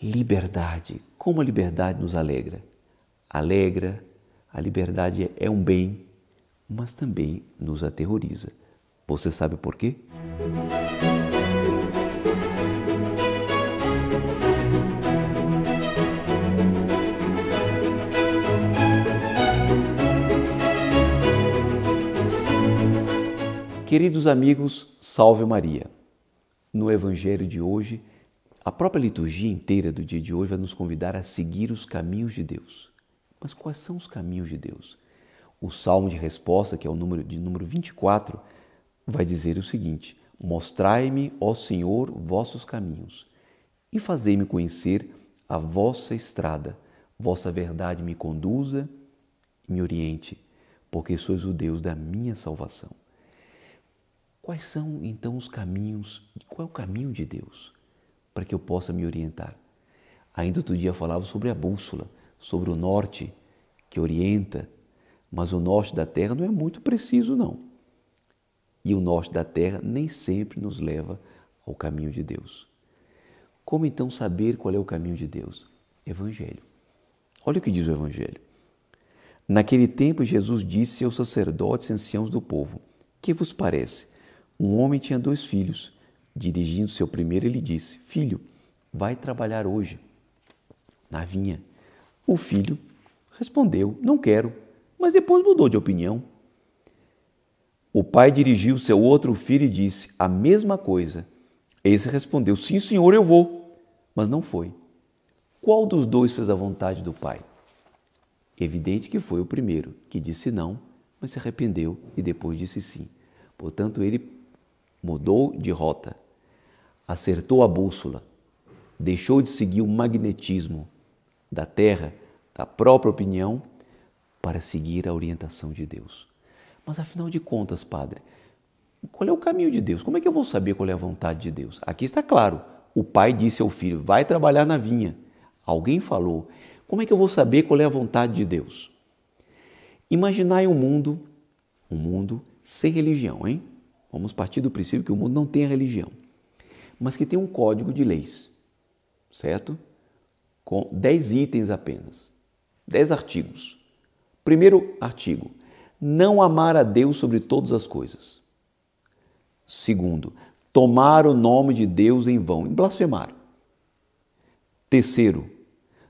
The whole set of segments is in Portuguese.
Liberdade. Como a liberdade nos alegra? Alegra, a liberdade é um bem, mas também nos aterroriza. Você sabe por quê? Queridos amigos, salve Maria. No Evangelho de hoje, a própria liturgia inteira do dia de hoje vai nos convidar a seguir os caminhos de Deus. Mas quais são os caminhos de Deus? O salmo de resposta, que é o número de número 24, vai dizer o seguinte: Mostrai-me, ó Senhor, vossos caminhos, e fazei-me conhecer a vossa estrada. Vossa verdade me conduza e me oriente, porque sois o Deus da minha salvação. Quais são então os caminhos? Qual é o caminho de Deus para que eu possa me orientar? Ainda outro dia falava sobre a bússola, sobre o norte que orienta, mas o norte da terra não é muito preciso, não. E o norte da terra nem sempre nos leva ao caminho de Deus. Como então saber qual é o caminho de Deus? Evangelho. Olha o que diz o Evangelho. Naquele tempo, Jesus disse aos sacerdotes e anciãos do povo: Que vos parece? Um homem tinha dois filhos. Dirigindo-se ao primeiro, ele disse: Filho, vai trabalhar hoje na vinha. O filho respondeu: Não quero, mas depois mudou de opinião. O pai dirigiu-se ao outro filho e disse a mesma coisa. Esse respondeu: Sim, senhor, eu vou. Mas não foi. Qual dos dois fez a vontade do pai? Evidente que foi o primeiro, que disse não, mas se arrependeu e depois disse sim. Portanto, ele mudou de rota, acertou a bússola, deixou de seguir o magnetismo da Terra, da própria opinião, para seguir a orientação de Deus. Mas afinal de contas, Padre, qual é o caminho de Deus? Como é que eu vou saber qual é a vontade de Deus? Aqui está claro: o pai disse ao filho, vai trabalhar na vinha. Alguém falou. Como é que eu vou saber qual é a vontade de Deus? Imaginai um mundo, um mundo sem religião, hein? Vamos partir do princípio que o mundo não tem religião, mas que tem um código de leis, certo? Com 10 itens apenas, 10 artigos. Primeiro artigo: não amar a Deus sobre todas as coisas. Segundo, tomar o nome de Deus em vão, em blasfemar. Terceiro,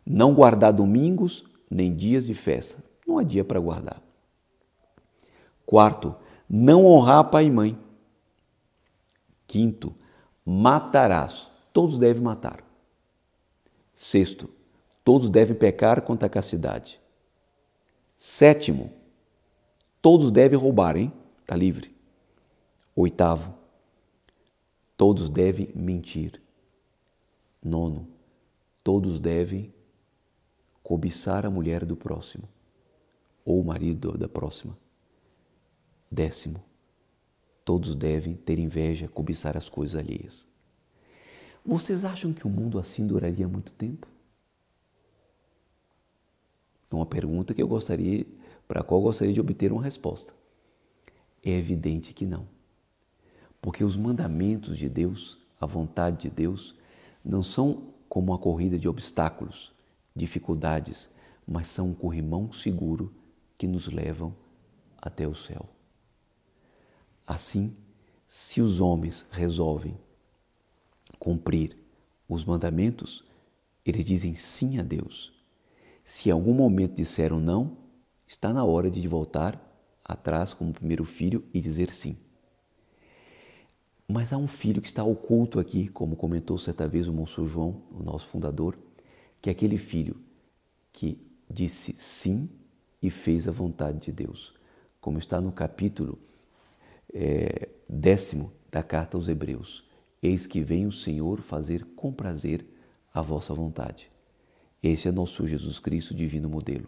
não guardar domingos nem dias de festa. Não há dia para guardar. Quarto, não honrar pai e mãe. Quinto, matarás. Todos devem matar. Sexto, todos devem pecar contra a castidade. Sétimo, todos devem roubar, hein? Está livre. Oitavo, todos devem mentir. Nono, todos devem cobiçar a mulher do próximo ou o marido da próxima. Décimo, Todos devem ter inveja, cobiçar as coisas alheias. Vocês acham que o mundo assim duraria muito tempo? É uma pergunta que eu gostaria, para a qual eu gostaria de obter uma resposta. É evidente que não. Porque os mandamentos de Deus, a vontade de Deus, não são como uma corrida de obstáculos, dificuldades, mas são um corrimão seguro que nos levam até o céu. Assim, se os homens resolvem cumprir os mandamentos, eles dizem sim a Deus. Se em algum momento disseram não, está na hora de voltar atrás como primeiro filho e dizer sim. Mas há um filho que está oculto aqui, como comentou certa vez o Monsenhor João, o nosso fundador, que é aquele filho que disse sim e fez a vontade de Deus, como está no capítulo é, décimo da carta aos Hebreus. Eis que vem o Senhor fazer com prazer a vossa vontade. Esse é nosso Jesus Cristo, divino modelo.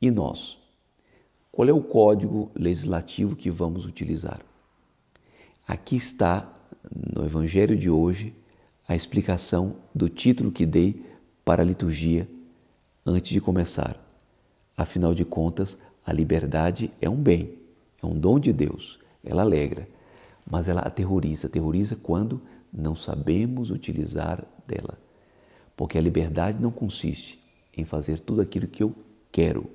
E nós? Qual é o código legislativo que vamos utilizar? Aqui está, no Evangelho de hoje, a explicação do título que dei para a liturgia antes de começar. Afinal de contas, a liberdade é um bem é um dom de Deus, ela alegra, mas ela aterroriza. Aterroriza quando não sabemos utilizar dela. Porque a liberdade não consiste em fazer tudo aquilo que eu quero.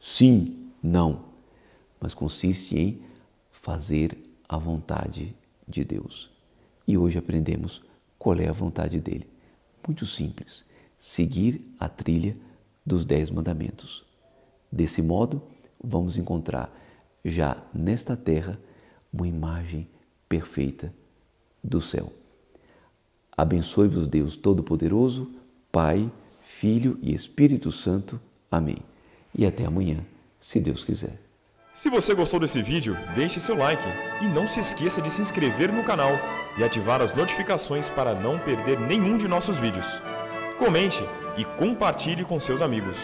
Sim, não. Mas consiste em fazer a vontade de Deus. E hoje aprendemos qual é a vontade dele. Muito simples: seguir a trilha dos Dez Mandamentos. Desse modo, vamos encontrar já nesta terra uma imagem perfeita do céu. Abençoe-vos Deus Todo-Poderoso, Pai, Filho e Espírito Santo. Amém. E até amanhã, se Deus quiser. Se você gostou desse vídeo, deixe seu like e não se esqueça de se inscrever no canal e ativar as notificações para não perder nenhum de nossos vídeos. Comente e compartilhe com seus amigos.